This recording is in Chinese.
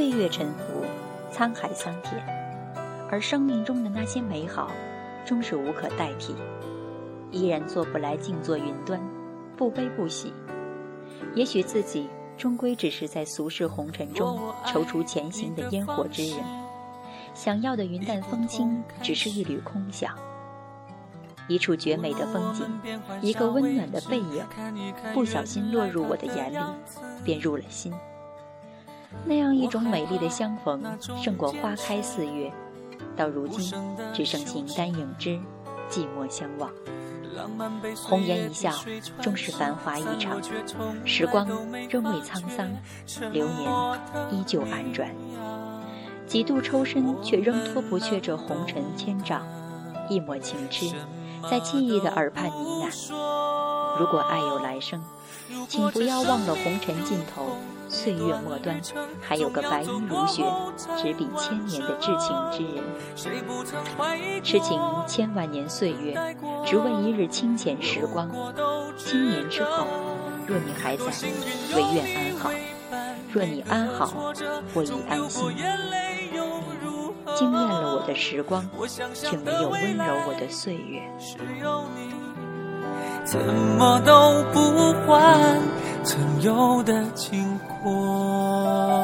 岁月沉浮，沧海桑田，而生命中的那些美好，终是无可代替。依然做不来静坐云端，不悲不喜。也许自己终归只是在俗世红尘中踌躇前行的烟火之人，想要的云淡风轻，只是一缕空想。一处绝美的风景，一个温暖的背影，不小心落入我的眼里，便入了心。那样一种美丽的相逢，胜过花开四月。到如今，只剩形单影只，寂寞相望。红颜一笑，终是繁华一场。时光仍未沧桑，流年依旧安转。几度抽身，却仍脱不却这红尘千丈。一抹情痴，在记忆的耳畔呢喃。如果爱有来生，请不要忘了红尘尽头。岁月末端，还有个白衣如雪、执笔千年的至情之人。痴情千万年岁月，只为一日清浅时光。千年之后，若你还在，唯愿安好；若你安好，我已安心。惊艳了我的时光，却没有温柔我的岁月。怎么都不换曾有的经过。